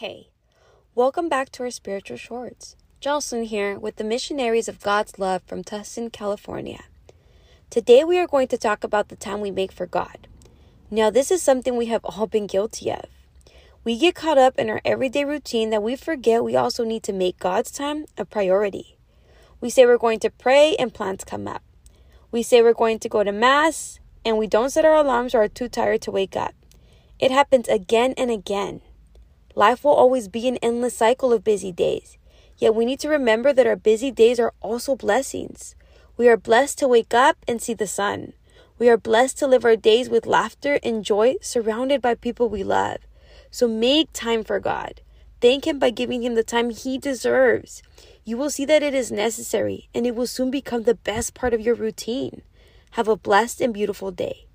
Hey, welcome back to our spiritual shorts. Jocelyn here with the Missionaries of God's Love from Tustin, California. Today we are going to talk about the time we make for God. Now, this is something we have all been guilty of. We get caught up in our everyday routine that we forget we also need to make God's time a priority. We say we're going to pray and plans come up. We say we're going to go to Mass and we don't set our alarms or are too tired to wake up. It happens again and again. Life will always be an endless cycle of busy days. Yet we need to remember that our busy days are also blessings. We are blessed to wake up and see the sun. We are blessed to live our days with laughter and joy, surrounded by people we love. So make time for God. Thank Him by giving Him the time He deserves. You will see that it is necessary and it will soon become the best part of your routine. Have a blessed and beautiful day.